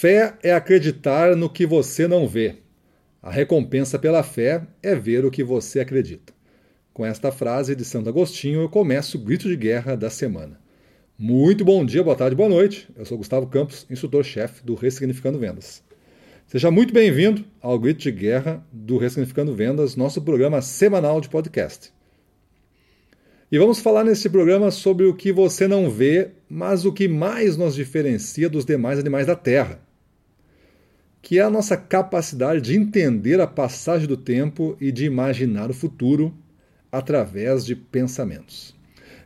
Fé é acreditar no que você não vê. A recompensa pela fé é ver o que você acredita. Com esta frase de Santo Agostinho, eu começo o grito de guerra da semana. Muito bom dia, boa tarde, boa noite. Eu sou Gustavo Campos, instrutor-chefe do Ressignificando Vendas. Seja muito bem-vindo ao Grito de Guerra do Ressignificando Vendas, nosso programa semanal de podcast. E vamos falar nesse programa sobre o que você não vê, mas o que mais nos diferencia dos demais animais da Terra, que é a nossa capacidade de entender a passagem do tempo e de imaginar o futuro através de pensamentos.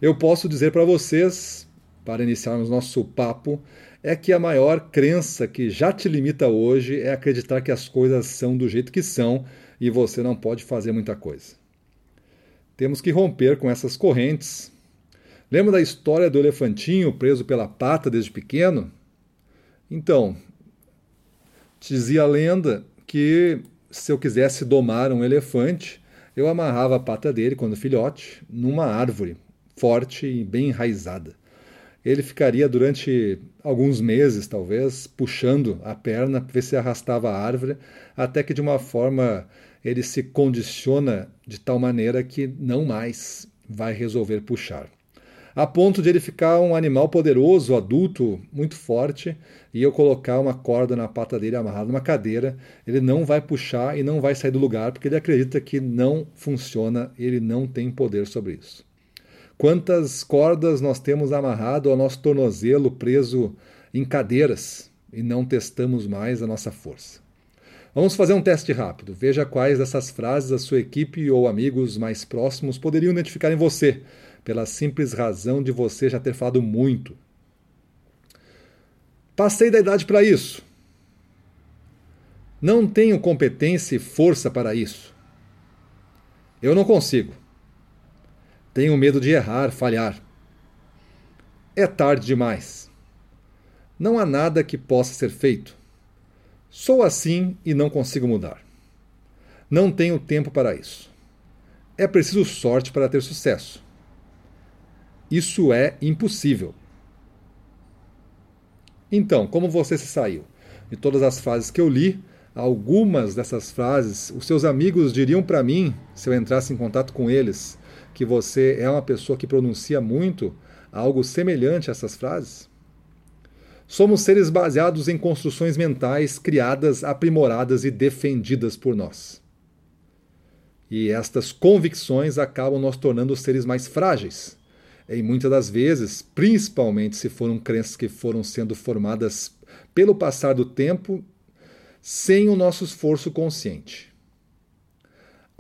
Eu posso dizer para vocês, para iniciarmos nosso papo, é que a maior crença que já te limita hoje é acreditar que as coisas são do jeito que são e você não pode fazer muita coisa. Temos que romper com essas correntes. Lembra da história do elefantinho preso pela pata desde pequeno? Então, dizia a lenda que se eu quisesse domar um elefante, eu amarrava a pata dele, quando filhote, numa árvore forte e bem enraizada. Ele ficaria durante alguns meses, talvez, puxando a perna, ver se arrastava a árvore, até que de uma forma ele se condiciona de tal maneira que não mais vai resolver puxar. A ponto de ele ficar um animal poderoso, adulto, muito forte, e eu colocar uma corda na pata dele amarrada numa cadeira, ele não vai puxar e não vai sair do lugar, porque ele acredita que não funciona, ele não tem poder sobre isso. Quantas cordas nós temos amarrado ao nosso tornozelo preso em cadeiras e não testamos mais a nossa força? Vamos fazer um teste rápido. Veja quais dessas frases a sua equipe ou amigos mais próximos poderiam identificar em você, pela simples razão de você já ter falado muito. Passei da idade para isso. Não tenho competência e força para isso. Eu não consigo. Tenho medo de errar, falhar. É tarde demais. Não há nada que possa ser feito. Sou assim e não consigo mudar. Não tenho tempo para isso. É preciso sorte para ter sucesso. Isso é impossível. Então, como você se saiu? De todas as frases que eu li, algumas dessas frases, os seus amigos diriam para mim, se eu entrasse em contato com eles, que você é uma pessoa que pronuncia muito algo semelhante a essas frases? Somos seres baseados em construções mentais criadas, aprimoradas e defendidas por nós. E estas convicções acabam nos tornando seres mais frágeis. E muitas das vezes, principalmente se foram crenças que foram sendo formadas pelo passar do tempo, sem o nosso esforço consciente.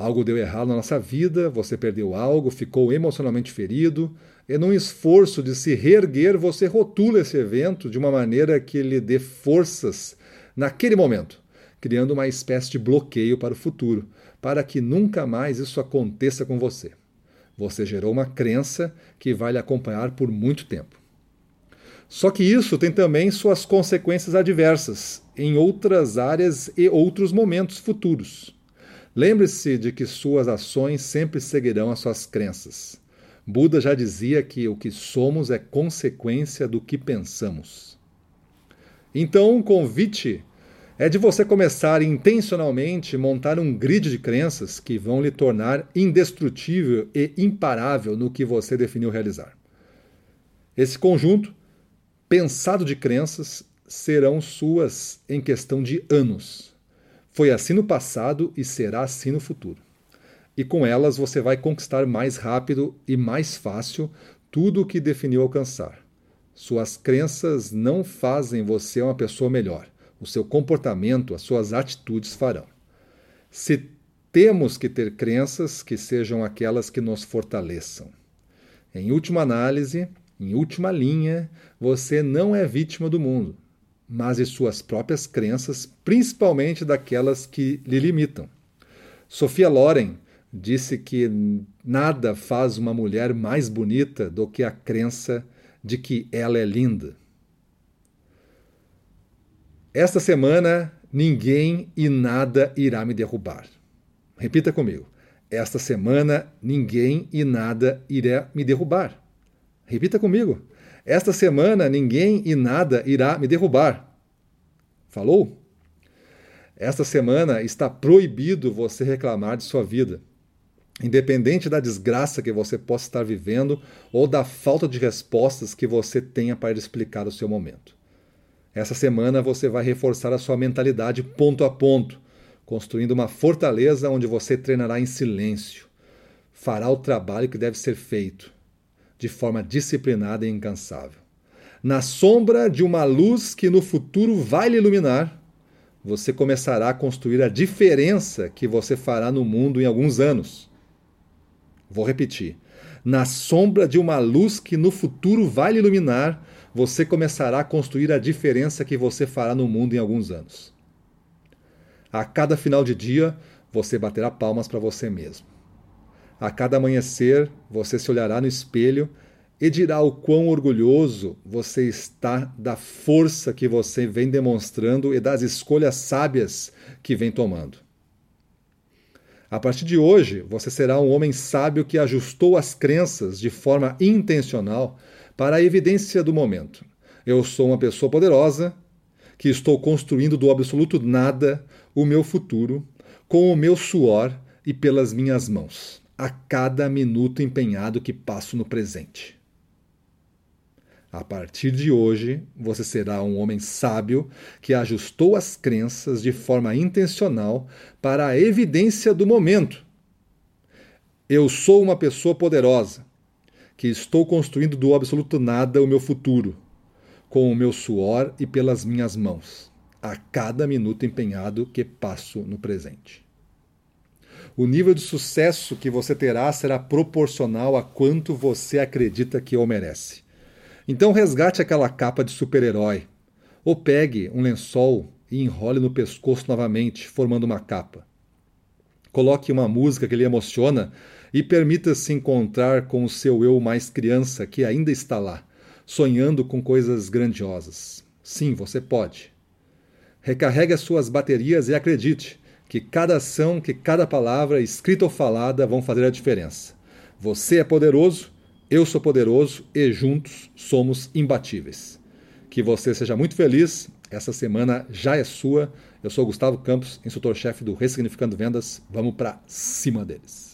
Algo deu errado na nossa vida, você perdeu algo, ficou emocionalmente ferido, e num esforço de se reerguer, você rotula esse evento de uma maneira que lhe dê forças naquele momento, criando uma espécie de bloqueio para o futuro, para que nunca mais isso aconteça com você. Você gerou uma crença que vai lhe acompanhar por muito tempo. Só que isso tem também suas consequências adversas em outras áreas e outros momentos futuros. Lembre-se de que suas ações sempre seguirão as suas crenças. Buda já dizia que o que somos é consequência do que pensamos. Então, um convite é de você começar intencionalmente montar um grid de crenças que vão lhe tornar indestrutível e imparável no que você definiu realizar. Esse conjunto, pensado de crenças, serão suas em questão de anos foi assim no passado e será assim no futuro. E com elas você vai conquistar mais rápido e mais fácil tudo o que definiu alcançar. Suas crenças não fazem você uma pessoa melhor. O seu comportamento, as suas atitudes farão. Se temos que ter crenças que sejam aquelas que nos fortaleçam. Em última análise, em última linha, você não é vítima do mundo mas de suas próprias crenças, principalmente daquelas que lhe limitam. Sofia Loren disse que nada faz uma mulher mais bonita do que a crença de que ela é linda. Esta semana, ninguém e nada irá me derrubar. Repita comigo. Esta semana, ninguém e nada irá me derrubar. Repita comigo. Esta semana ninguém e nada irá me derrubar. Falou? Esta semana está proibido você reclamar de sua vida. Independente da desgraça que você possa estar vivendo ou da falta de respostas que você tenha para explicar o seu momento. Essa semana você vai reforçar a sua mentalidade ponto a ponto, construindo uma fortaleza onde você treinará em silêncio. Fará o trabalho que deve ser feito, de forma disciplinada e incansável. Na sombra de uma luz que no futuro vai lhe iluminar, você começará a construir a diferença que você fará no mundo em alguns anos. Vou repetir. Na sombra de uma luz que no futuro vai lhe iluminar, você começará a construir a diferença que você fará no mundo em alguns anos. A cada final de dia, você baterá palmas para você mesmo. A cada amanhecer, você se olhará no espelho e dirá o quão orgulhoso você está da força que você vem demonstrando e das escolhas sábias que vem tomando. A partir de hoje, você será um homem sábio que ajustou as crenças de forma intencional para a evidência do momento. Eu sou uma pessoa poderosa que estou construindo do absoluto nada o meu futuro com o meu suor e pelas minhas mãos, a cada minuto empenhado que passo no presente. A partir de hoje, você será um homem sábio que ajustou as crenças de forma intencional para a evidência do momento. Eu sou uma pessoa poderosa que estou construindo do absoluto nada o meu futuro, com o meu suor e pelas minhas mãos, a cada minuto empenhado que passo no presente. O nível de sucesso que você terá será proporcional a quanto você acredita que o merece. Então resgate aquela capa de super-herói. Ou pegue um lençol e enrole no pescoço novamente, formando uma capa. Coloque uma música que lhe emociona e permita-se encontrar com o seu eu mais criança que ainda está lá, sonhando com coisas grandiosas. Sim, você pode. Recarregue as suas baterias e acredite que cada ação, que cada palavra, escrita ou falada, vão fazer a diferença. Você é poderoso eu sou poderoso e juntos somos imbatíveis. Que você seja muito feliz. Essa semana já é sua. Eu sou Gustavo Campos, instrutor-chefe do Ressignificando Vendas. Vamos para cima deles.